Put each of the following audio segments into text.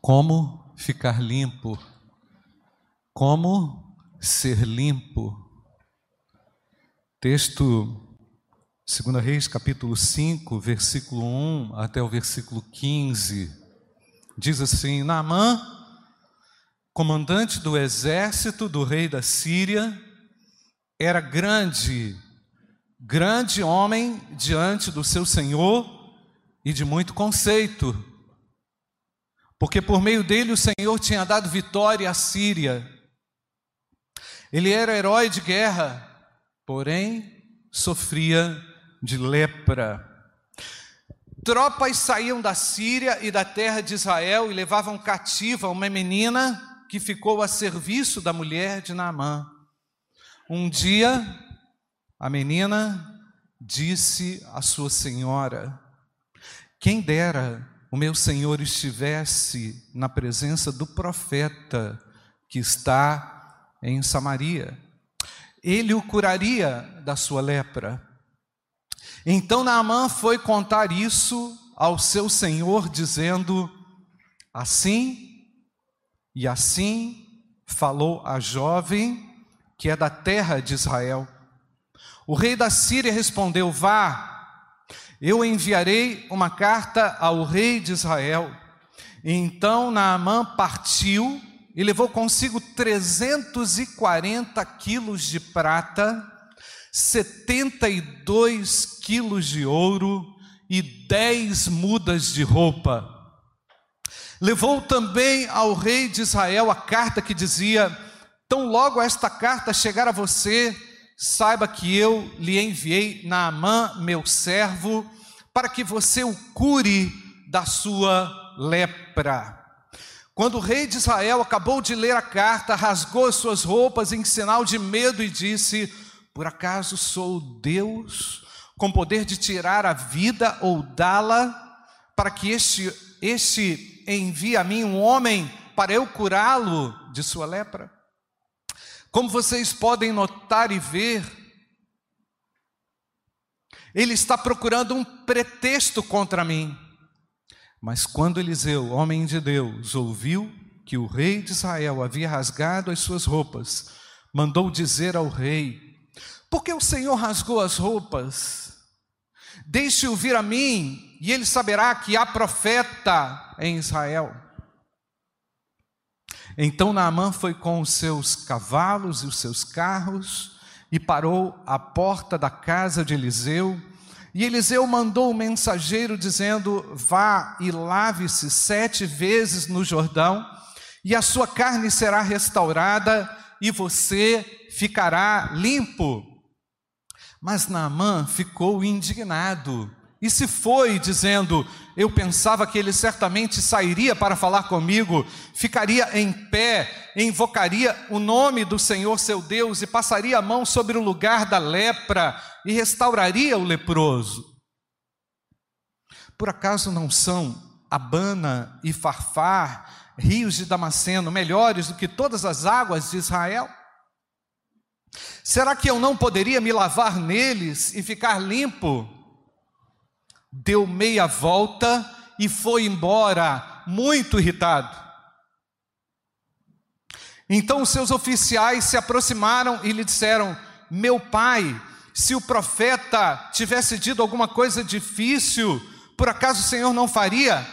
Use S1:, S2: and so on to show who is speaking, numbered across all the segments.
S1: Como ficar limpo? Como ser limpo? Texto 2 Reis, capítulo 5, versículo 1 até o versículo 15. Diz assim: Naamã, comandante do exército do rei da Síria, era grande, grande homem diante do seu senhor e de muito conceito porque por meio dele o Senhor tinha dado vitória à Síria. Ele era herói de guerra, porém sofria de lepra. Tropas saíam da Síria e da terra de Israel e levavam cativa uma menina que ficou a serviço da mulher de Naamã. Um dia, a menina disse à sua senhora: Quem dera o meu Senhor estivesse na presença do profeta que está em Samaria. Ele o curaria da sua lepra. Então Naamã foi contar isso ao seu senhor, dizendo: Assim e assim falou a jovem que é da terra de Israel. O rei da Síria respondeu: Vá, eu enviarei uma carta ao rei de Israel. Então Naamã partiu e levou consigo 340 quilos de prata, 72 quilos de ouro e 10 mudas de roupa. Levou também ao rei de Israel a carta que dizia: Tão logo esta carta chegar a você, saiba que eu lhe enviei Naamã, meu servo, para que você o cure da sua lepra. Quando o rei de Israel acabou de ler a carta, rasgou as suas roupas em sinal de medo e disse: Por acaso sou Deus com poder de tirar a vida ou dá-la, para que este, este envie a mim um homem para eu curá-lo de sua lepra? Como vocês podem notar e ver, ele está procurando um pretexto contra mim. Mas quando Eliseu, homem de Deus, ouviu que o rei de Israel havia rasgado as suas roupas, mandou dizer ao rei: Por que o Senhor rasgou as roupas? Deixe-o vir a mim, e ele saberá que há profeta em Israel. Então Naamã foi com os seus cavalos e os seus carros e parou à porta da casa de Eliseu. E Eliseu mandou o mensageiro dizendo: Vá e lave-se sete vezes no Jordão, e a sua carne será restaurada, e você ficará limpo. Mas Naamã ficou indignado e se foi, dizendo: Eu pensava que ele certamente sairia para falar comigo, ficaria em pé, invocaria o nome do Senhor seu Deus e passaria a mão sobre o lugar da lepra e restauraria o leproso. Por acaso não são Abana e Farfar, rios de Damasceno, melhores do que todas as águas de Israel? Será que eu não poderia me lavar neles e ficar limpo? Deu meia volta e foi embora, muito irritado. Então os seus oficiais se aproximaram e lhe disseram: Meu pai, se o profeta tivesse dito alguma coisa difícil, por acaso o Senhor não faria?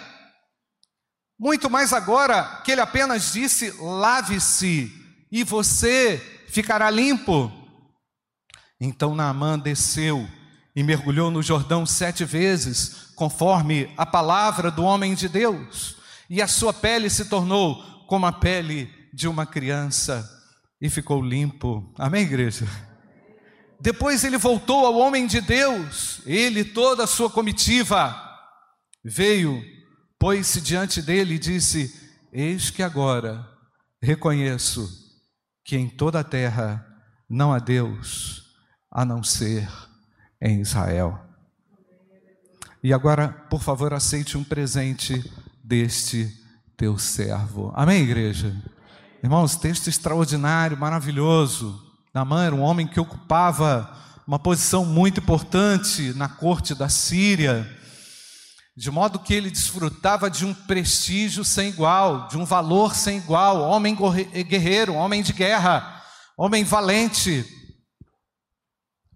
S1: Muito mais agora que ele apenas disse: lave-se e você ficará limpo. Então Naamã desceu e mergulhou no Jordão sete vezes, conforme a palavra do homem de Deus, e a sua pele se tornou como a pele de uma criança e ficou limpo. Amém, igreja? Depois ele voltou ao homem de Deus, ele e toda a sua comitiva, veio, pôs-se diante dele e disse: Eis que agora reconheço que em toda a terra não há Deus a não ser em Israel. E agora, por favor, aceite um presente deste teu servo. Amém, igreja? Irmãos, texto extraordinário, maravilhoso. Namã era um homem que ocupava uma posição muito importante na corte da Síria. de modo que ele desfrutava de um prestígio sem igual, de um valor sem igual, homem guerreiro, homem de guerra, homem valente,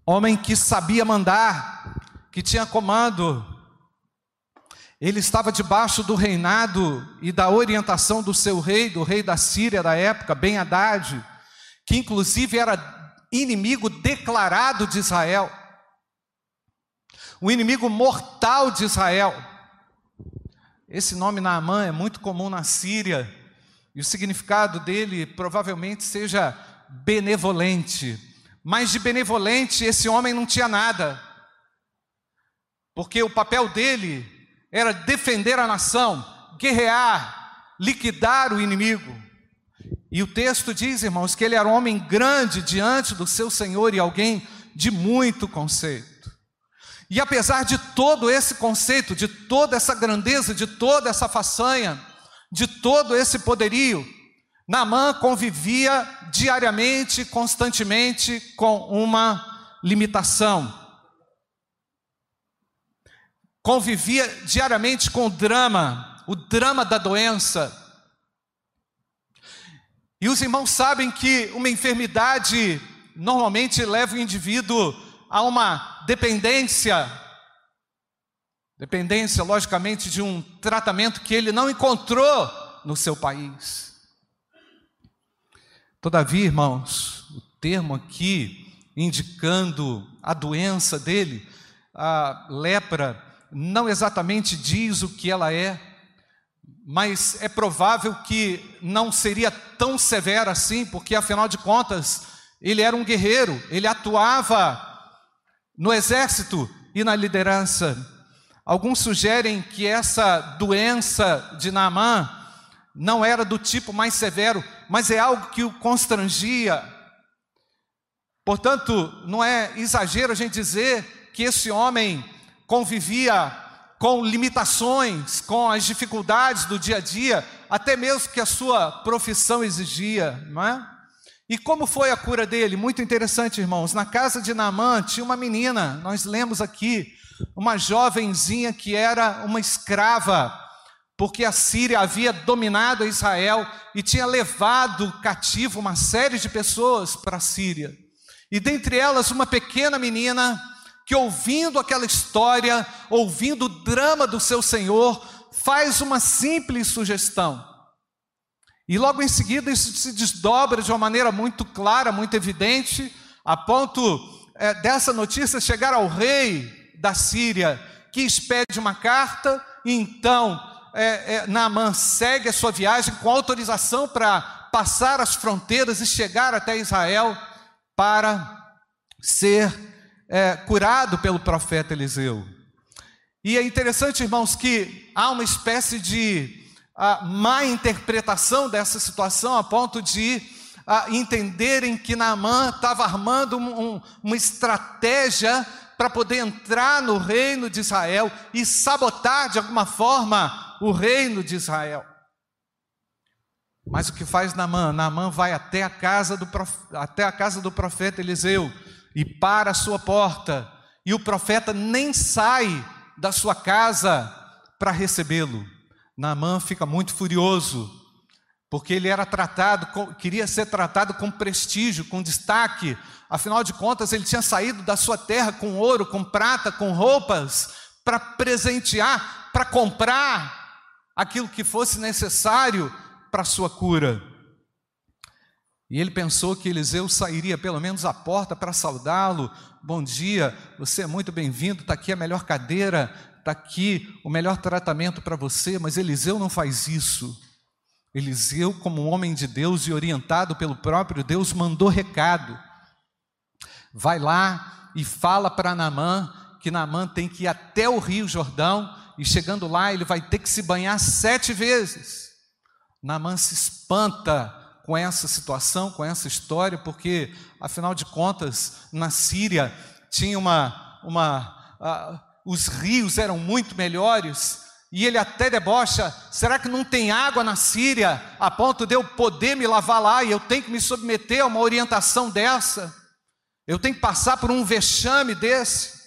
S1: homem que sabia mandar, que tinha comando. Ele estava debaixo do reinado e da orientação do seu rei, do rei da Síria da época, Ben Haddad, que inclusive era inimigo declarado de Israel, o inimigo mortal de Israel. Esse nome Naamã é muito comum na Síria, e o significado dele provavelmente seja benevolente. Mas de benevolente esse homem não tinha nada, porque o papel dele era defender a nação, guerrear, liquidar o inimigo. E o texto diz, irmãos, que ele era um homem grande diante do seu Senhor e alguém de muito conceito. E apesar de todo esse conceito, de toda essa grandeza, de toda essa façanha, de todo esse poderio, Naamã convivia diariamente, constantemente com uma limitação. Convivia diariamente com o drama, o drama da doença. E os irmãos sabem que uma enfermidade normalmente leva o indivíduo a uma dependência, dependência, logicamente, de um tratamento que ele não encontrou no seu país. Todavia, irmãos, o termo aqui indicando a doença dele, a lepra, não exatamente diz o que ela é, mas é provável que não seria tão severa assim, porque afinal de contas, ele era um guerreiro, ele atuava no exército e na liderança. Alguns sugerem que essa doença de Naamã não era do tipo mais severo, mas é algo que o constrangia. Portanto, não é exagero a gente dizer que esse homem convivia com limitações, com as dificuldades do dia a dia, até mesmo que a sua profissão exigia, não é? E como foi a cura dele? Muito interessante, irmãos. Na casa de Naamã tinha uma menina, nós lemos aqui, uma jovenzinha que era uma escrava, porque a Síria havia dominado Israel e tinha levado cativo uma série de pessoas para a Síria. E dentre elas, uma pequena menina que, ouvindo aquela história, ouvindo o drama do seu Senhor, faz uma simples sugestão. E logo em seguida isso se desdobra de uma maneira muito clara, muito evidente, a ponto é, dessa notícia chegar ao rei da Síria, que expede uma carta, e então é, é, Naamã segue a sua viagem com autorização para passar as fronteiras e chegar até Israel para ser é, curado pelo profeta Eliseu. E é interessante, irmãos, que há uma espécie de a má interpretação dessa situação a ponto de a, entenderem que Naamã estava armando um, um, uma estratégia para poder entrar no reino de Israel e sabotar de alguma forma o reino de Israel. Mas o que faz Naamã? Naamã vai até a casa do, até a casa do profeta Eliseu e para a sua porta, e o profeta nem sai da sua casa para recebê-lo. Naamã fica muito furioso, porque ele era tratado, queria ser tratado com prestígio, com destaque. Afinal de contas, ele tinha saído da sua terra com ouro, com prata, com roupas, para presentear, para comprar aquilo que fosse necessário para a sua cura. E ele pensou que Eliseu sairia pelo menos à porta para saudá-lo. Bom dia, você é muito bem-vindo, está aqui a melhor cadeira, está aqui o melhor tratamento para você, mas Eliseu não faz isso. Eliseu, como homem de Deus e orientado pelo próprio Deus, mandou recado. Vai lá e fala para Naamã que Naamã tem que ir até o Rio Jordão e chegando lá ele vai ter que se banhar sete vezes. Naamã se espanta com essa situação, com essa história, porque afinal de contas na Síria tinha uma uma uh, os rios eram muito melhores, e ele até debocha: será que não tem água na Síria a ponto de eu poder me lavar lá e eu tenho que me submeter a uma orientação dessa? Eu tenho que passar por um vexame desse?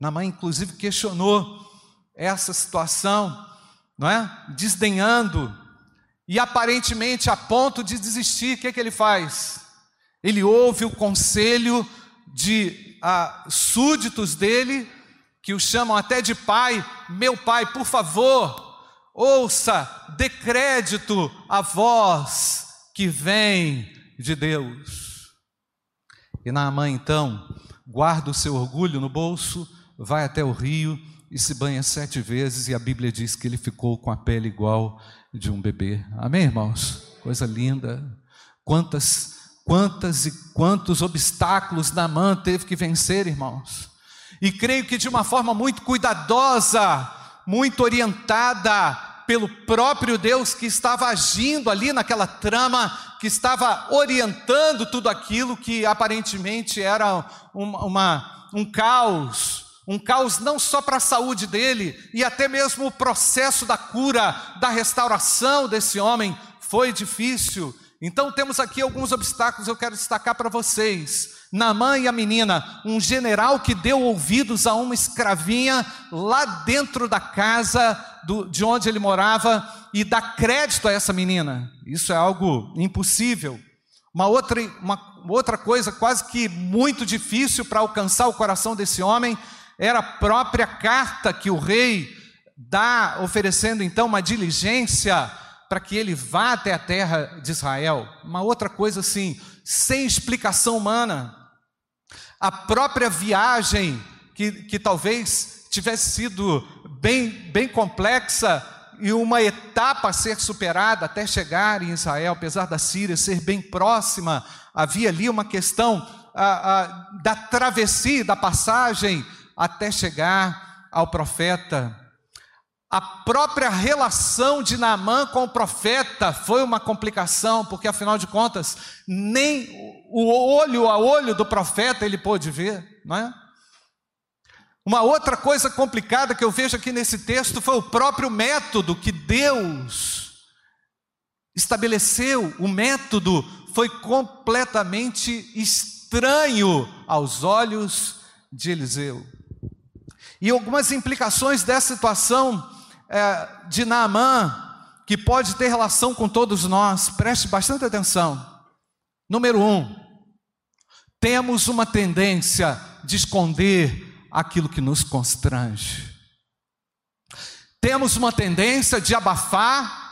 S1: Na mãe, inclusive, questionou essa situação, não é? Desdenhando e aparentemente a ponto de desistir, o que, é que ele faz? Ele ouve o conselho de ah, súditos dele, que o chamam até de pai, meu pai, por favor, ouça, dê crédito à voz que vem de Deus. E Naamã então guarda o seu orgulho no bolso, vai até o rio e se banha sete vezes, e a Bíblia diz que ele ficou com a pele igual de um bebê. Amém, irmãos? Coisa linda. Quantas, quantas e quantos obstáculos Naamã teve que vencer, irmãos. E creio que de uma forma muito cuidadosa, muito orientada pelo próprio Deus que estava agindo ali naquela trama, que estava orientando tudo aquilo que aparentemente era uma, uma um caos, um caos não só para a saúde dele, e até mesmo o processo da cura, da restauração desse homem foi difícil. Então temos aqui alguns obstáculos eu quero destacar para vocês. Namã e a menina, um general que deu ouvidos a uma escravinha lá dentro da casa do, de onde ele morava e dá crédito a essa menina. Isso é algo impossível. Uma outra, uma outra coisa quase que muito difícil para alcançar o coração desse homem era a própria carta que o rei dá, oferecendo então uma diligência para que ele vá até a terra de Israel. Uma outra coisa assim, sem explicação humana. A própria viagem, que, que talvez tivesse sido bem, bem complexa e uma etapa a ser superada até chegar em Israel, apesar da Síria ser bem próxima, havia ali uma questão a, a, da travessia, da passagem até chegar ao profeta. A própria relação de Naamã com o profeta foi uma complicação, porque afinal de contas, nem o olho a olho do profeta ele pôde ver, não é? Uma outra coisa complicada que eu vejo aqui nesse texto foi o próprio método que Deus estabeleceu. O método foi completamente estranho aos olhos de Eliseu. E algumas implicações dessa situação é, de Naamã, que pode ter relação com todos nós, preste bastante atenção. Número um, temos uma tendência de esconder aquilo que nos constrange. Temos uma tendência de abafar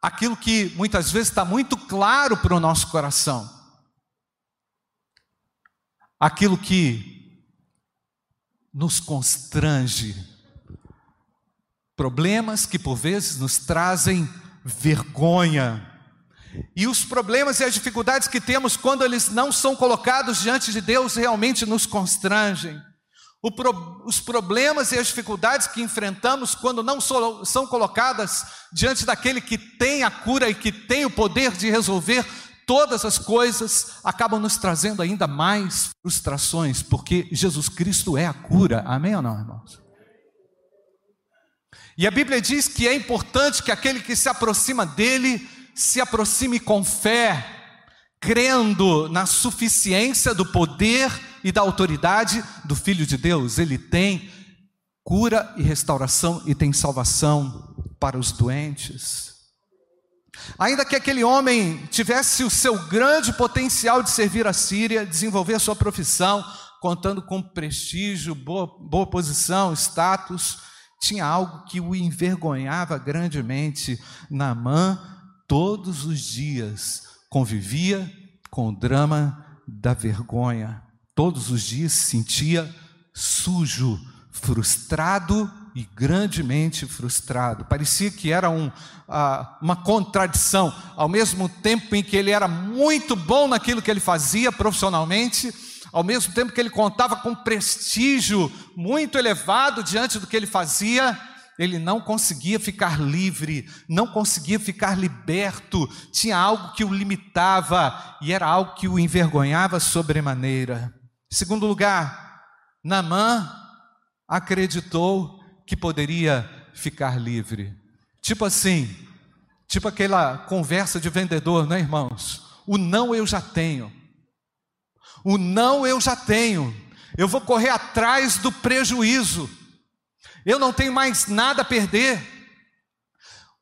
S1: aquilo que muitas vezes está muito claro para o nosso coração. Aquilo que nos constrange. Problemas que por vezes nos trazem vergonha. E os problemas e as dificuldades que temos quando eles não são colocados diante de Deus realmente nos constrangem. Pro, os problemas e as dificuldades que enfrentamos quando não so, são colocadas diante daquele que tem a cura e que tem o poder de resolver todas as coisas acabam nos trazendo ainda mais frustrações, porque Jesus Cristo é a cura. Amém ou não, irmãos? E a Bíblia diz que é importante que aquele que se aproxima dele se aproxime com fé, crendo na suficiência do poder e da autoridade do Filho de Deus. Ele tem cura e restauração e tem salvação para os doentes. Ainda que aquele homem tivesse o seu grande potencial de servir a Síria, desenvolver a sua profissão, contando com prestígio, boa, boa posição, status, tinha algo que o envergonhava grandemente. Naamã, todos os dias, convivia com o drama da vergonha. Todos os dias se sentia sujo, frustrado e grandemente frustrado. Parecia que era um, ah, uma contradição. Ao mesmo tempo em que ele era muito bom naquilo que ele fazia profissionalmente, ao mesmo tempo que ele contava com prestígio muito elevado diante do que ele fazia, ele não conseguia ficar livre, não conseguia ficar liberto, tinha algo que o limitava e era algo que o envergonhava sobremaneira. Em segundo lugar, Namã acreditou que poderia ficar livre. Tipo assim, tipo aquela conversa de vendedor, né, irmãos? O não eu já tenho. O não eu já tenho. Eu vou correr atrás do prejuízo. Eu não tenho mais nada a perder.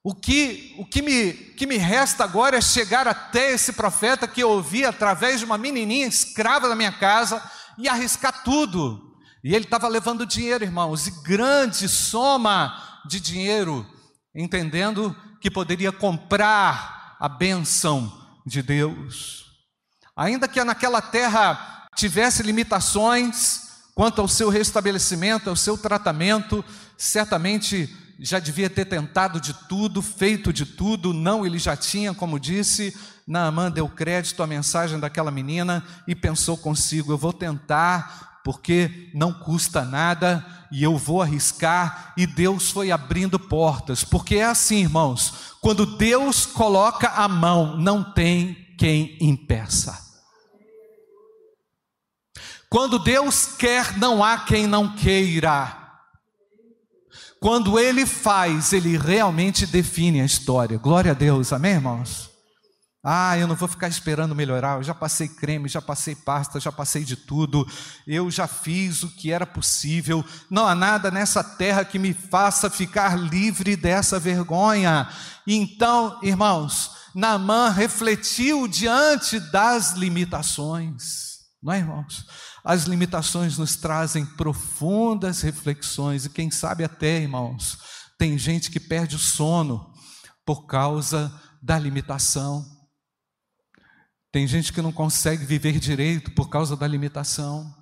S1: O que, o que, me, que me resta agora é chegar até esse profeta que eu ouvi através de uma menininha escrava da minha casa e arriscar tudo. E ele estava levando dinheiro, irmãos, e grande soma de dinheiro, entendendo que poderia comprar a bênção de Deus. Ainda que naquela terra tivesse limitações quanto ao seu restabelecimento, ao seu tratamento, certamente já devia ter tentado de tudo, feito de tudo, não, ele já tinha, como disse, Naamã deu crédito à mensagem daquela menina e pensou consigo: eu vou tentar, porque não custa nada e eu vou arriscar, e Deus foi abrindo portas, porque é assim, irmãos, quando Deus coloca a mão, não tem quem impeça. Quando Deus quer, não há quem não queira. Quando Ele faz, Ele realmente define a história. Glória a Deus, amém, irmãos? Ah, eu não vou ficar esperando melhorar. Eu já passei creme, já passei pasta, já passei de tudo. Eu já fiz o que era possível. Não há nada nessa terra que me faça ficar livre dessa vergonha. Então, irmãos, Naamã refletiu diante das limitações. Não é, irmãos? As limitações nos trazem profundas reflexões, e quem sabe até, irmãos, tem gente que perde o sono por causa da limitação. Tem gente que não consegue viver direito por causa da limitação.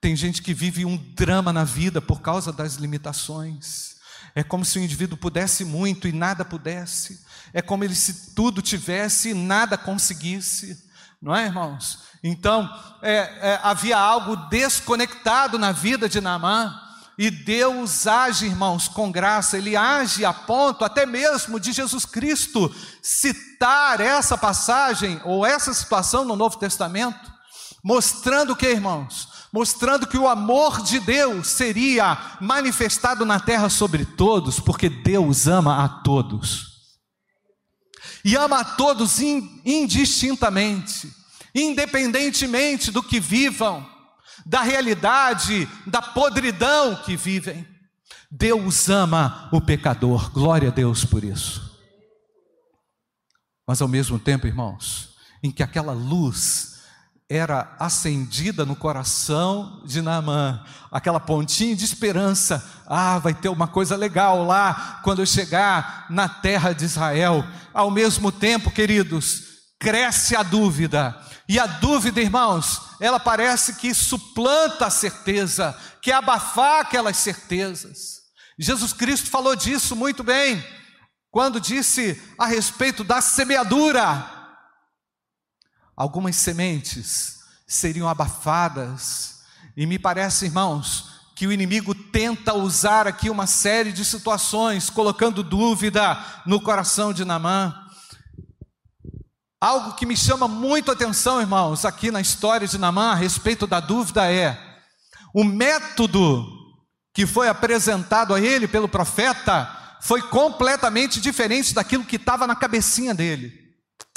S1: Tem gente que vive um drama na vida por causa das limitações. É como se o indivíduo pudesse muito e nada pudesse. É como ele se tudo tivesse e nada conseguisse. Não é, irmãos? Então, é, é, havia algo desconectado na vida de Naamã. E Deus age, irmãos, com graça, Ele age a ponto até mesmo de Jesus Cristo citar essa passagem ou essa situação no Novo Testamento, mostrando que, irmãos? Mostrando que o amor de Deus seria manifestado na terra sobre todos, porque Deus ama a todos. E ama a todos indistintamente independentemente do que vivam, da realidade, da podridão que vivem. Deus ama o pecador, glória a Deus por isso. Mas ao mesmo tempo, irmãos, em que aquela luz era acendida no coração de Naamã, aquela pontinha de esperança, ah, vai ter uma coisa legal lá quando eu chegar na terra de Israel. Ao mesmo tempo, queridos, cresce a dúvida, e a dúvida, irmãos, ela parece que suplanta a certeza, que abafar aquelas certezas. Jesus Cristo falou disso muito bem, quando disse a respeito da semeadura. Algumas sementes seriam abafadas, e me parece, irmãos, que o inimigo tenta usar aqui uma série de situações, colocando dúvida no coração de Namã. Algo que me chama muito atenção, irmãos, aqui na história de Namã, a respeito da dúvida é: o método que foi apresentado a ele pelo profeta foi completamente diferente daquilo que estava na cabecinha dele.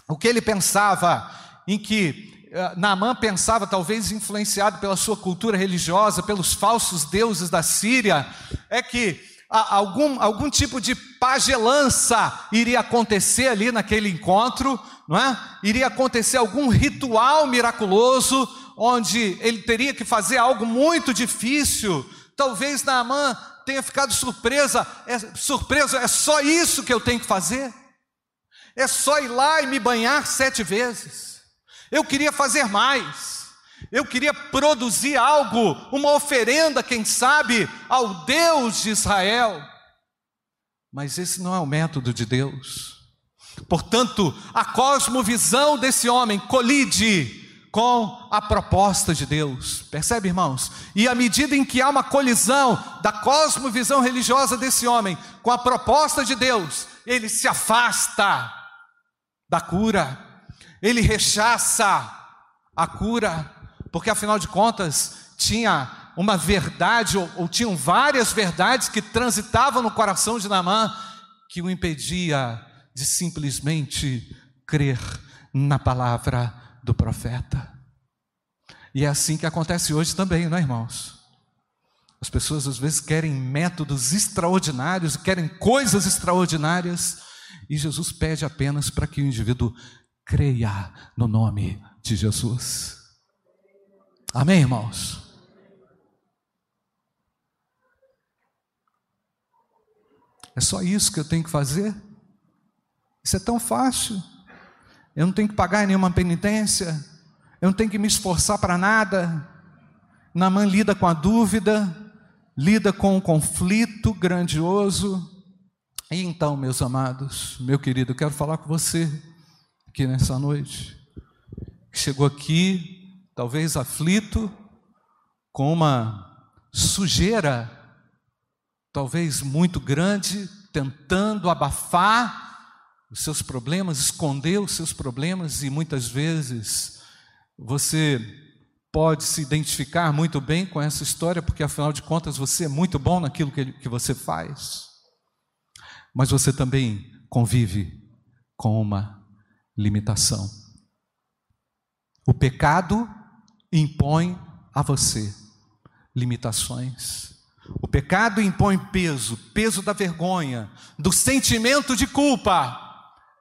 S1: O que ele pensava, em que eh, Naamã pensava, talvez influenciado pela sua cultura religiosa, pelos falsos deuses da Síria, é que algum, algum tipo de pagelança iria acontecer ali naquele encontro, não é? Iria acontecer algum ritual miraculoso, onde ele teria que fazer algo muito difícil. Talvez Naamã tenha ficado surpresa, é, surpreso, é só isso que eu tenho que fazer? É só ir lá e me banhar sete vezes? Eu queria fazer mais. Eu queria produzir algo, uma oferenda, quem sabe, ao Deus de Israel. Mas esse não é o método de Deus. Portanto, a cosmovisão desse homem colide com a proposta de Deus. Percebe, irmãos? E à medida em que há uma colisão da cosmovisão religiosa desse homem com a proposta de Deus, ele se afasta da cura, ele rechaça a cura porque afinal de contas tinha uma verdade, ou, ou tinham várias verdades que transitavam no coração de Naamã, que o impedia de simplesmente crer na palavra do profeta. E é assim que acontece hoje também, não é, irmãos? As pessoas às vezes querem métodos extraordinários, querem coisas extraordinárias, e Jesus pede apenas para que o indivíduo creia no nome de Jesus. Amém, irmãos? É só isso que eu tenho que fazer? Isso é tão fácil. Eu não tenho que pagar nenhuma penitência, eu não tenho que me esforçar para nada. Namã lida com a dúvida, lida com um conflito grandioso. E então, meus amados, meu querido, eu quero falar com você aqui nessa noite, que chegou aqui, talvez aflito, com uma sujeira, talvez muito grande, tentando abafar os seus problemas, esconder os seus problemas e muitas vezes você pode se identificar muito bem com essa história, porque afinal de contas você é muito bom naquilo que, que você faz, mas você também convive com uma limitação. O pecado impõe a você limitações. O pecado impõe peso, peso da vergonha, do sentimento de culpa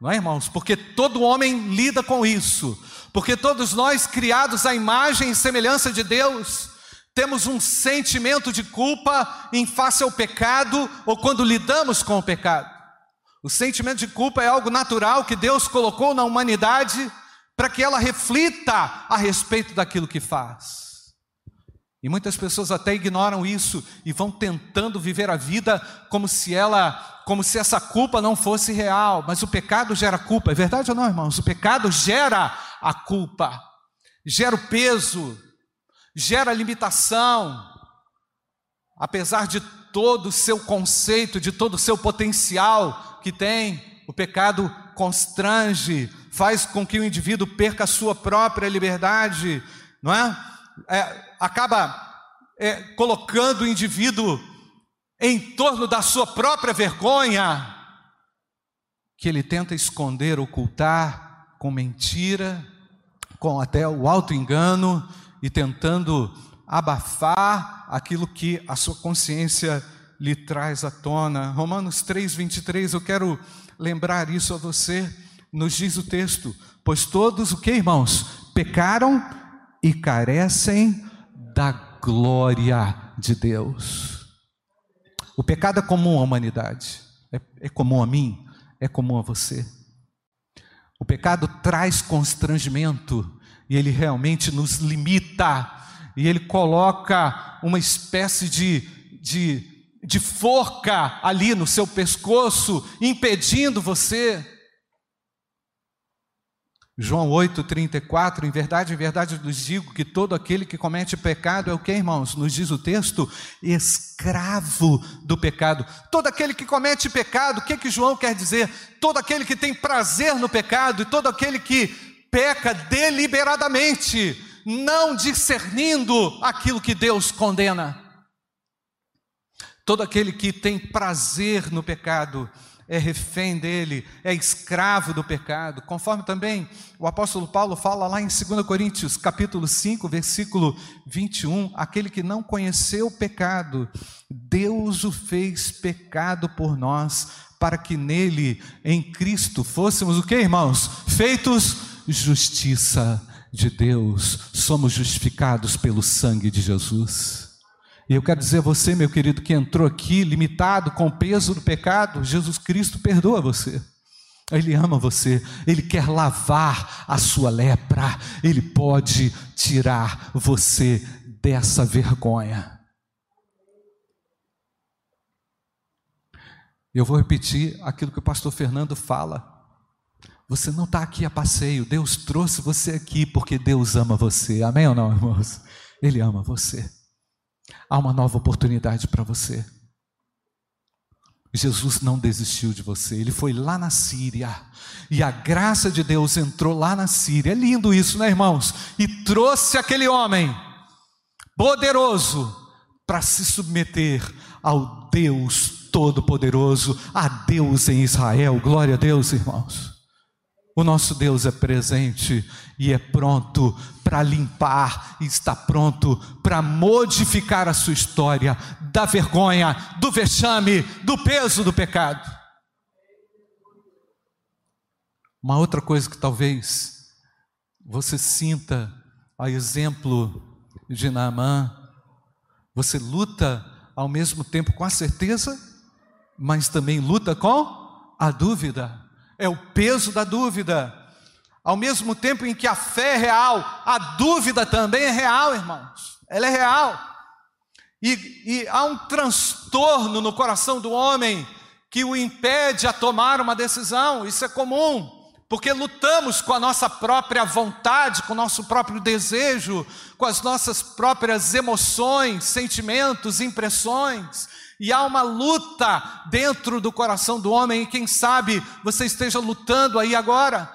S1: não é, irmãos? Porque todo homem lida com isso. Porque todos nós, criados à imagem e semelhança de Deus, temos um sentimento de culpa em face ao pecado ou quando lidamos com o pecado. O sentimento de culpa é algo natural que Deus colocou na humanidade para que ela reflita a respeito daquilo que faz. E muitas pessoas até ignoram isso e vão tentando viver a vida como se ela, como se essa culpa não fosse real, mas o pecado gera culpa. É verdade ou não, irmãos? O pecado gera a culpa. Gera o peso, gera limitação. Apesar de todo o seu conceito, de todo o seu potencial que tem, o pecado constrange, faz com que o indivíduo perca a sua própria liberdade, não é? é acaba é, colocando o indivíduo em torno da sua própria vergonha, que ele tenta esconder, ocultar com mentira, com até o alto engano e tentando abafar aquilo que a sua consciência lhe traz à tona. Romanos 3:23, eu quero lembrar isso a você. Nos diz o texto: "Pois todos o que, irmãos, pecaram e carecem da glória de Deus. O pecado é comum à humanidade, é, é comum a mim, é comum a você. O pecado traz constrangimento e ele realmente nos limita, e ele coloca uma espécie de, de, de forca ali no seu pescoço, impedindo você João 8,34, em verdade, em verdade nos digo que todo aquele que comete pecado é o que, irmãos? Nos diz o texto, escravo do pecado. Todo aquele que comete pecado, o que, que João quer dizer? Todo aquele que tem prazer no pecado e todo aquele que peca deliberadamente, não discernindo aquilo que Deus condena. Todo aquele que tem prazer no pecado, é refém dele, é escravo do pecado, conforme também o apóstolo Paulo fala lá em 2 Coríntios, capítulo 5, versículo 21, aquele que não conheceu o pecado, Deus o fez pecado por nós, para que nele, em Cristo, fôssemos o que, irmãos? Feitos justiça de Deus, somos justificados pelo sangue de Jesus. E eu quero dizer a você, meu querido, que entrou aqui limitado com o peso do pecado, Jesus Cristo perdoa você. Ele ama você, ele quer lavar a sua lepra, ele pode tirar você dessa vergonha. Eu vou repetir aquilo que o pastor Fernando fala. Você não está aqui a passeio, Deus trouxe você aqui porque Deus ama você. Amém ou não, irmãos? Ele ama você. Há uma nova oportunidade para você. Jesus não desistiu de você, ele foi lá na Síria, e a graça de Deus entrou lá na Síria. É lindo isso, né, irmãos? E trouxe aquele homem poderoso para se submeter ao Deus Todo-Poderoso, a Deus em Israel. Glória a Deus, irmãos. O nosso Deus é presente e é pronto para limpar, e está pronto para modificar a sua história da vergonha, do vexame, do peso do pecado. Uma outra coisa que talvez você sinta a exemplo de Naamã, você luta ao mesmo tempo com a certeza, mas também luta com a dúvida é o peso da dúvida. Ao mesmo tempo em que a fé é real, a dúvida também é real, irmãos. Ela é real. E, e há um transtorno no coração do homem que o impede a tomar uma decisão. Isso é comum, porque lutamos com a nossa própria vontade, com o nosso próprio desejo, com as nossas próprias emoções, sentimentos, impressões. E há uma luta dentro do coração do homem, e quem sabe você esteja lutando aí agora.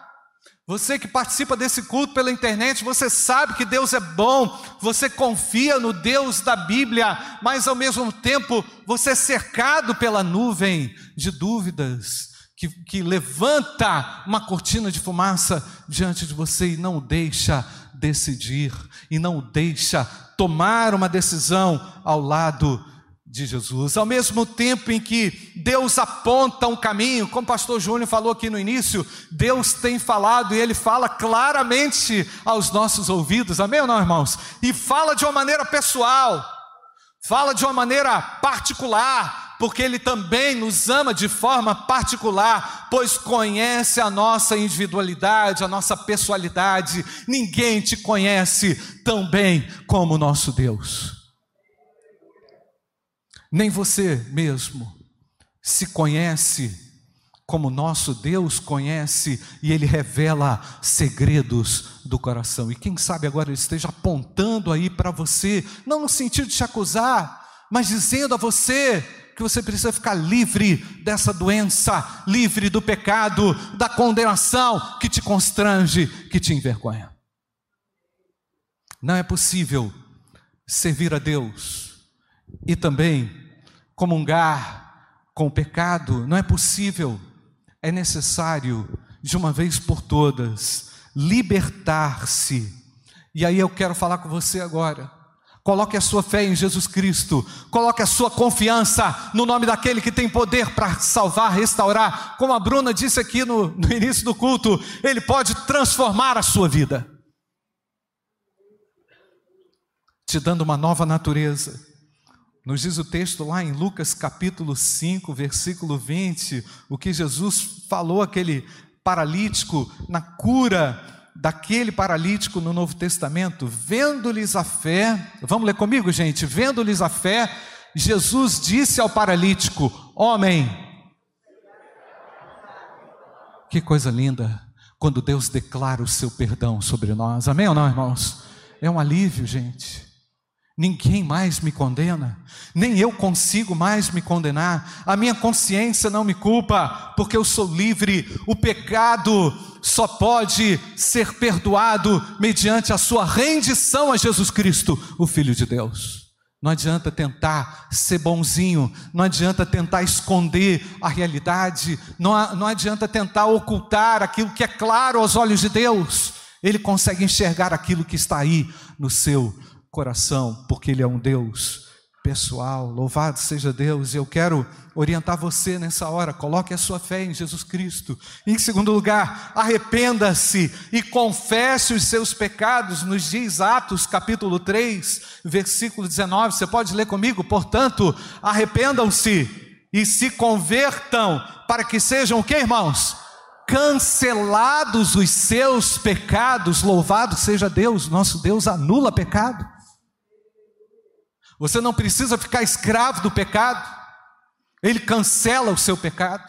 S1: Você que participa desse culto pela internet, você sabe que Deus é bom, você confia no Deus da Bíblia, mas ao mesmo tempo você é cercado pela nuvem de dúvidas que, que levanta uma cortina de fumaça diante de você e não deixa decidir, e não deixa tomar uma decisão ao lado de Jesus. Ao mesmo tempo em que Deus aponta um caminho, como o pastor Júnior falou aqui no início, Deus tem falado e ele fala claramente aos nossos ouvidos, amém ou não, irmãos? E fala de uma maneira pessoal, fala de uma maneira particular, porque ele também nos ama de forma particular, pois conhece a nossa individualidade, a nossa pessoalidade. Ninguém te conhece tão bem como o nosso Deus nem você mesmo se conhece como nosso Deus conhece e Ele revela segredos do coração. E quem sabe agora Ele esteja apontando aí para você, não no sentido de te acusar, mas dizendo a você que você precisa ficar livre dessa doença, livre do pecado, da condenação que te constrange, que te envergonha. Não é possível servir a Deus e também comungar com o pecado, não é possível. É necessário, de uma vez por todas, libertar-se. E aí eu quero falar com você agora. Coloque a sua fé em Jesus Cristo, coloque a sua confiança no nome daquele que tem poder para salvar, restaurar. Como a Bruna disse aqui no, no início do culto, ele pode transformar a sua vida, te dando uma nova natureza nos diz o texto lá em Lucas capítulo 5, versículo 20, o que Jesus falou aquele paralítico na cura daquele paralítico no Novo Testamento, vendo-lhes a fé, vamos ler comigo, gente? Vendo-lhes a fé, Jesus disse ao paralítico: Homem, que coisa linda, quando Deus declara o seu perdão sobre nós, amém ou não, irmãos? É um alívio, gente. Ninguém mais me condena, nem eu consigo mais me condenar, a minha consciência não me culpa, porque eu sou livre. O pecado só pode ser perdoado mediante a sua rendição a Jesus Cristo, o Filho de Deus. Não adianta tentar ser bonzinho, não adianta tentar esconder a realidade, não, não adianta tentar ocultar aquilo que é claro aos olhos de Deus. Ele consegue enxergar aquilo que está aí no seu coração, porque Ele é um Deus pessoal. Louvado seja Deus. E eu quero orientar você nessa hora. Coloque a sua fé em Jesus Cristo. Em segundo lugar, arrependa-se e confesse os seus pecados. Nos diz Atos capítulo 3, versículo 19. Você pode ler comigo? Portanto, arrependam-se e se convertam para que sejam o que, irmãos? Cancelados os seus pecados, louvado seja Deus, nosso Deus anula pecado. Você não precisa ficar escravo do pecado, ele cancela o seu pecado.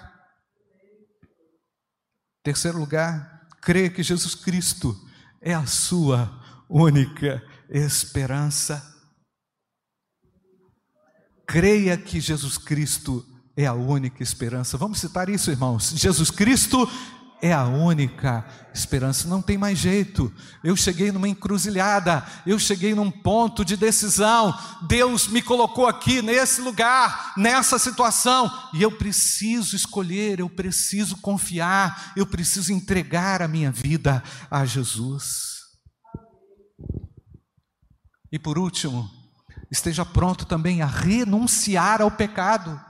S1: Terceiro lugar, creia que Jesus Cristo é a sua única esperança. Creia que Jesus Cristo é a única esperança. Vamos citar isso, irmãos. Jesus Cristo é a única esperança. Não tem mais jeito. Eu cheguei numa encruzilhada, eu cheguei num ponto de decisão. Deus me colocou aqui nesse lugar, nessa situação, e eu preciso escolher, eu preciso confiar, eu preciso entregar a minha vida a Jesus. E por último, esteja pronto também a renunciar ao pecado.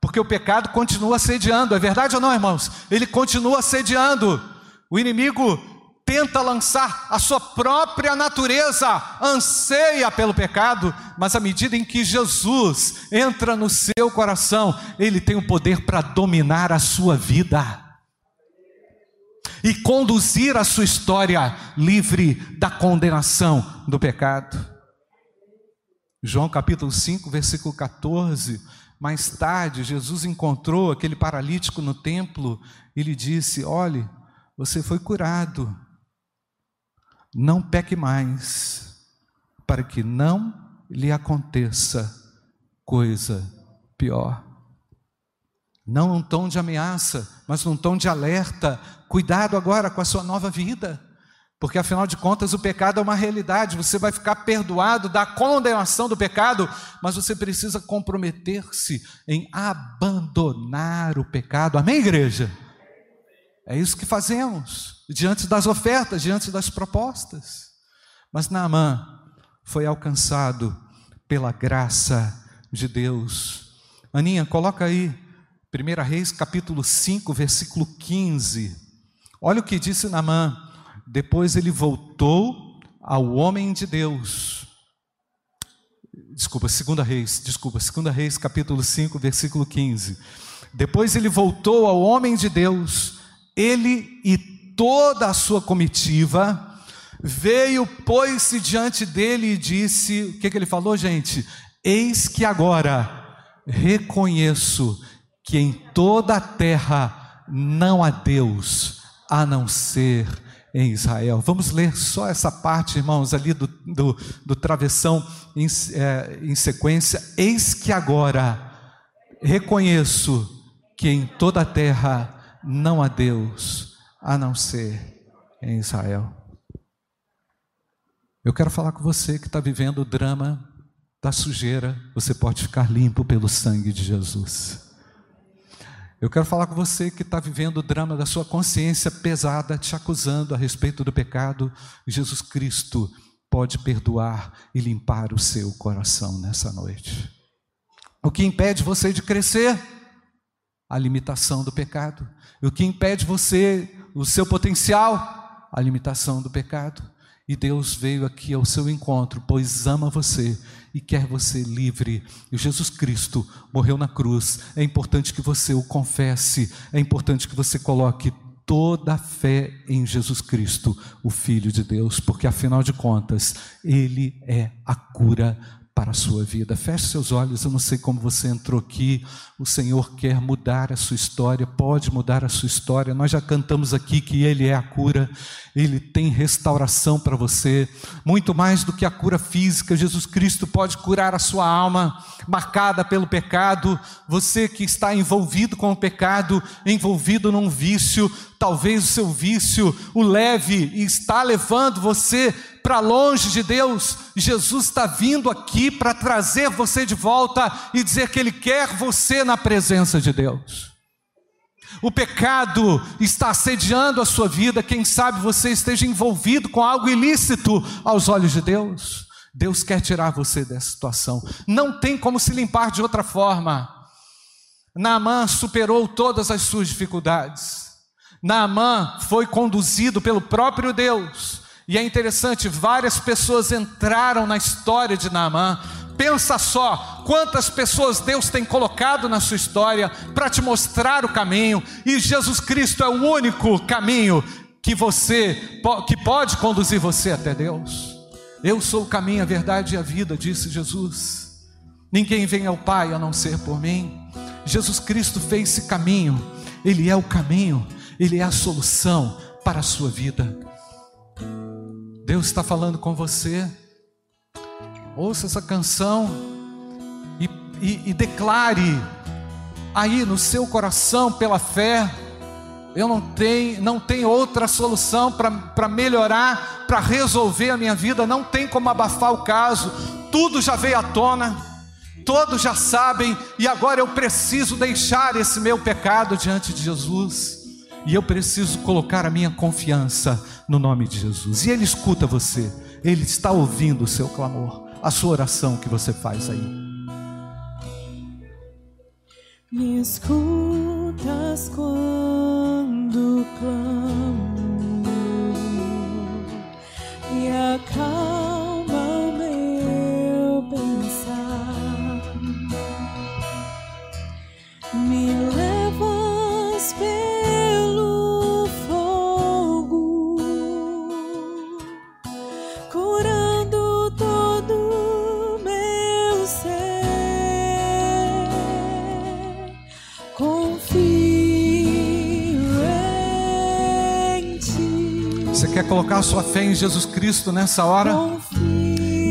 S1: Porque o pecado continua assediando, é verdade ou não, irmãos? Ele continua assediando. O inimigo tenta lançar a sua própria natureza, anseia pelo pecado, mas à medida em que Jesus entra no seu coração, ele tem o poder para dominar a sua vida e conduzir a sua história livre da condenação do pecado. João capítulo 5, versículo 14 mais tarde, Jesus encontrou aquele paralítico no templo e lhe disse: Olhe, você foi curado, não peque mais, para que não lhe aconteça coisa pior. Não num tom de ameaça, mas num tom de alerta. Cuidado agora com a sua nova vida. Porque afinal de contas o pecado é uma realidade, você vai ficar perdoado da condenação do pecado, mas você precisa comprometer-se em abandonar o pecado. Amém, igreja? É isso que fazemos diante das ofertas, diante das propostas. Mas Naamã foi alcançado pela graça de Deus. Aninha, coloca aí 1 Reis capítulo 5, versículo 15. Olha o que disse Naamã. Depois ele voltou ao homem de Deus. Desculpa, segunda Reis, desculpa, segunda Reis, capítulo 5, versículo 15. Depois ele voltou ao homem de Deus, ele e toda a sua comitiva, veio, pôs-se diante dele e disse: o que, que ele falou, gente? Eis que agora reconheço que em toda a terra não há Deus a não ser em Israel. Vamos ler só essa parte, irmãos, ali do, do, do travessão em, é, em sequência. Eis que agora reconheço que em toda a terra não há Deus a não ser em Israel. Eu quero falar com você que está vivendo o drama da sujeira, você pode ficar limpo pelo sangue de Jesus. Eu quero falar com você que está vivendo o drama da sua consciência pesada, te acusando a respeito do pecado. Jesus Cristo pode perdoar e limpar o seu coração nessa noite. O que impede você de crescer? A limitação do pecado. O que impede você, o seu potencial? A limitação do pecado. E Deus veio aqui ao seu encontro, pois ama você e quer você livre. E Jesus Cristo morreu na cruz. É importante que você o confesse, é importante que você coloque toda a fé em Jesus Cristo, o Filho de Deus, porque afinal de contas, Ele é a cura para a sua vida. Feche seus olhos, eu não sei como você entrou aqui. O Senhor quer mudar a sua história, pode mudar a sua história. Nós já cantamos aqui que Ele é a cura, Ele tem restauração para você. Muito mais do que a cura física, Jesus Cristo pode curar a sua alma, marcada pelo pecado. Você que está envolvido com o pecado, envolvido num vício, talvez o seu vício o leve e está levando você para longe de Deus, Jesus está vindo aqui para trazer você de volta e dizer que Ele quer você na presença de Deus. O pecado está assediando a sua vida, quem sabe você esteja envolvido com algo ilícito aos olhos de Deus. Deus quer tirar você dessa situação, não tem como se limpar de outra forma. Naamã superou todas as suas dificuldades. Naamã foi conduzido pelo próprio Deus e é interessante, várias pessoas entraram na história de Naamã. Pensa só, quantas pessoas Deus tem colocado na sua história para te mostrar o caminho, e Jesus Cristo é o único caminho que você que pode conduzir você até Deus. Eu sou o caminho, a verdade e a vida, disse Jesus. Ninguém vem ao Pai a não ser por mim. Jesus Cristo fez esse caminho, Ele é o caminho, Ele é a solução para a sua vida. Deus está falando com você. Ouça essa canção e, e, e declare aí no seu coração, pela fé, Eu não tenho, não tenho outra solução para melhorar, para resolver a minha vida, não tem como abafar o caso, tudo já veio à tona, todos já sabem, e agora eu preciso deixar esse meu pecado diante de Jesus, e eu preciso colocar a minha confiança no nome de Jesus, e Ele escuta você, Ele está ouvindo o seu clamor, a sua oração que você faz aí.
S2: Me escutas quando clamo e
S1: quer colocar sua fé em Jesus Cristo nessa hora?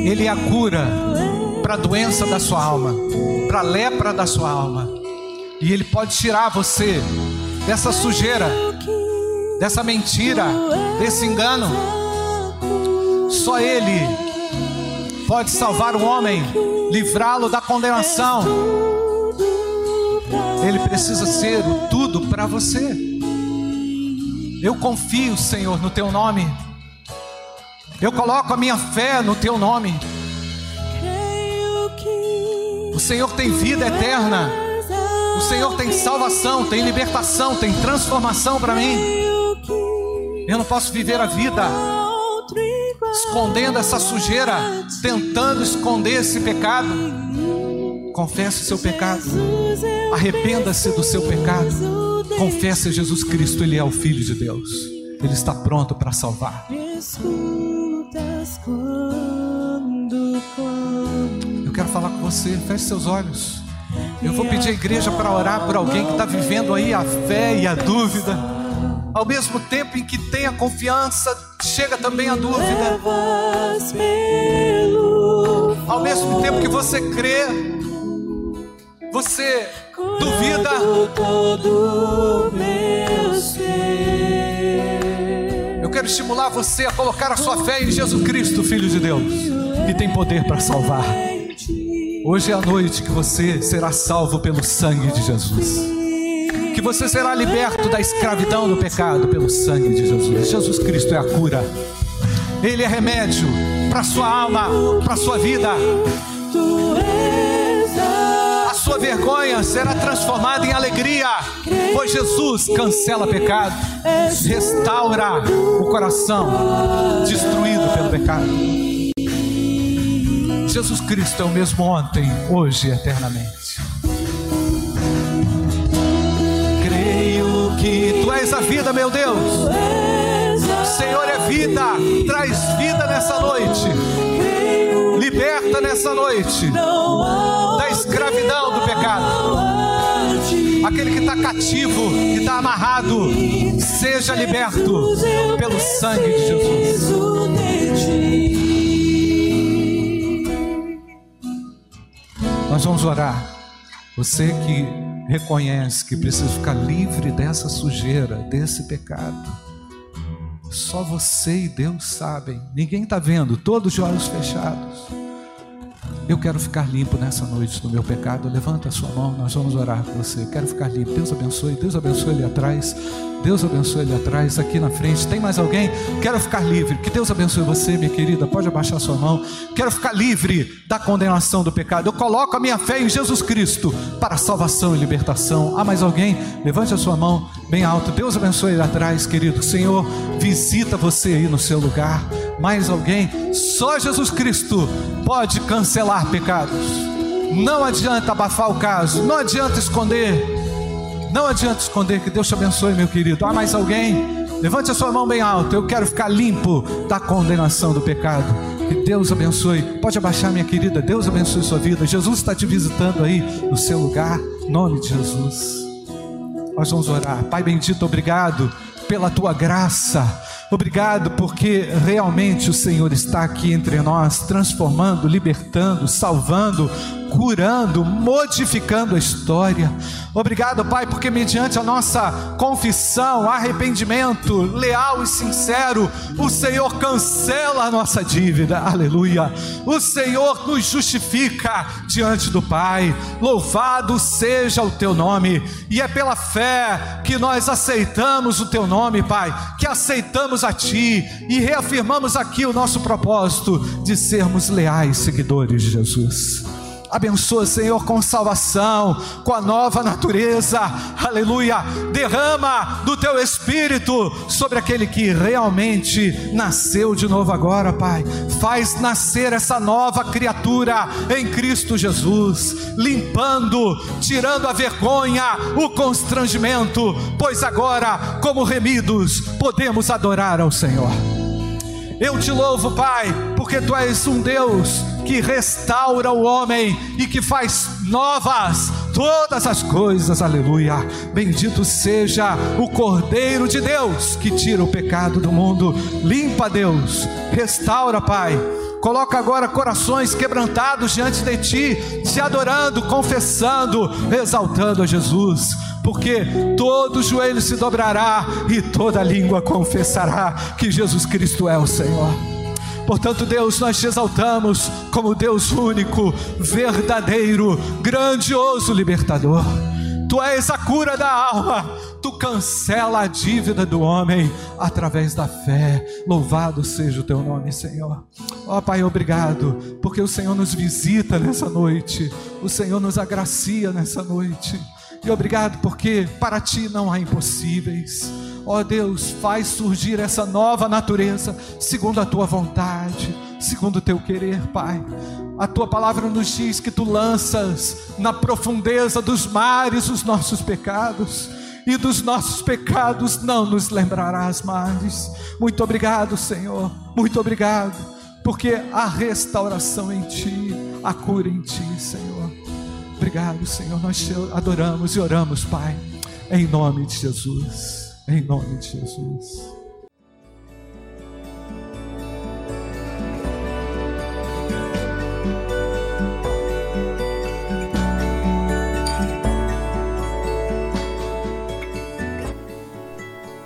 S1: Ele é a cura para a doença da sua alma, para a lepra da sua alma. E Ele pode tirar você dessa sujeira, dessa mentira, desse engano. Só Ele pode salvar o homem, livrá-lo da condenação. Ele precisa ser o tudo para você. Eu confio, Senhor, no Teu nome. Eu coloco a minha fé no Teu nome. O Senhor tem vida eterna. O Senhor tem salvação, tem libertação, tem transformação para mim. Eu não posso viver a vida escondendo essa sujeira, tentando esconder esse pecado. Confesse o seu pecado. Arrependa-se do seu pecado.
S2: Preciso de
S1: Confesse a Jesus Cristo, Ele é o Filho de Deus. Ele está pronto para salvar. Eu quero falar com você, feche seus olhos. Eu vou pedir à igreja para orar por alguém que está vivendo aí a fé e a dúvida. Ao mesmo tempo em que tem a confiança, chega também a dúvida. Ao mesmo tempo que você crê, você duvida.
S2: todo meu ser.
S1: Eu quero estimular você a colocar a sua fé em Jesus Cristo, Filho de Deus, que tem poder para salvar. Hoje é a noite que você será salvo pelo sangue de Jesus. Que você será liberto da escravidão do pecado pelo sangue de Jesus. Jesus Cristo é a cura. Ele é remédio para sua alma, para sua vida. Vergonha será transformada em alegria, pois Jesus cancela pecado, restaura o coração destruído pelo pecado. Jesus Cristo é o mesmo ontem, hoje e eternamente. Creio que tu és a vida, meu Deus. Senhor é vida, traz vida nessa noite, liberta nessa noite da escravidão do pecado. Aquele que está cativo, que está amarrado, seja liberto pelo sangue de Jesus. Nós vamos orar. Você que reconhece que precisa ficar livre dessa sujeira, desse pecado. Só você e Deus sabem. Ninguém está vendo, todos de olhos fechados. Eu quero ficar limpo nessa noite do meu pecado. Levanta a sua mão, nós vamos orar por você. Quero ficar limpo. Deus abençoe. Deus abençoe ali atrás. Deus abençoe ali atrás, aqui na frente. Tem mais alguém? Quero ficar livre. Que Deus abençoe você, minha querida. Pode abaixar sua mão. Quero ficar livre da condenação do pecado. Eu coloco a minha fé em Jesus Cristo para salvação e libertação. Há mais alguém? Levante a sua mão bem alto. Deus abençoe ali atrás, querido. Senhor, visita você aí no seu lugar. Mais alguém? Só Jesus Cristo pode cancelar pecados. Não adianta abafar o caso, não adianta esconder. Não adianta esconder que Deus te abençoe, meu querido. Há mais alguém? Levante a sua mão bem alta. Eu quero ficar limpo da condenação do pecado. Que Deus abençoe. Pode abaixar, minha querida. Deus abençoe sua vida. Jesus está te visitando aí no seu lugar. Em nome de Jesus. Nós vamos orar. Pai bendito, obrigado pela tua graça. Obrigado porque realmente o Senhor está aqui entre nós, transformando, libertando, salvando, curando, modificando a história. Obrigado, Pai, porque mediante a nossa confissão, arrependimento leal e sincero, o Senhor cancela a nossa dívida. Aleluia. O Senhor nos justifica diante do Pai. Louvado seja o teu nome. E é pela fé que nós aceitamos o teu nome, Pai, que aceitamos a ti e reafirmamos aqui o nosso propósito de sermos leais seguidores de Jesus. Abençoa, Senhor, com salvação, com a nova natureza, aleluia. Derrama do teu espírito sobre aquele que realmente nasceu de novo agora, Pai. Faz nascer essa nova criatura em Cristo Jesus, limpando, tirando a vergonha, o constrangimento, pois agora, como remidos, podemos adorar ao Senhor. Eu te louvo, Pai, porque tu és um Deus que restaura o homem e que faz novas todas as coisas, aleluia. Bendito seja o Cordeiro de Deus que tira o pecado do mundo, limpa, Deus, restaura, Pai. Coloca agora corações quebrantados diante de ti, te adorando, confessando, exaltando a Jesus porque todo joelho se dobrará e toda língua confessará que Jesus Cristo é o Senhor. Portanto, Deus, nós te exaltamos como Deus único, verdadeiro, grandioso libertador. Tu és a cura da alma, tu cancela a dívida do homem através da fé. Louvado seja o teu nome, Senhor. Ó oh, Pai, obrigado, porque o Senhor nos visita nessa noite, o Senhor nos agracia nessa noite. E obrigado porque para ti não há impossíveis. Ó oh Deus, faz surgir essa nova natureza, segundo a tua vontade, segundo o teu querer, Pai. A tua palavra nos diz que tu lanças na profundeza dos mares os nossos pecados, e dos nossos pecados não nos lembrarás mais. Muito obrigado, Senhor, muito obrigado, porque a restauração em ti, a cura em ti, Senhor. Obrigado, Senhor. Nós te adoramos e oramos, Pai, em nome de Jesus. Em nome de Jesus.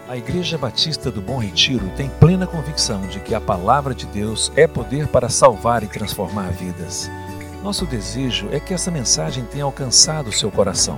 S3: A Igreja Batista do Bom Retiro tem plena convicção de que a palavra de Deus é poder para salvar e transformar vidas. Nosso desejo é que essa mensagem tenha alcançado seu coração.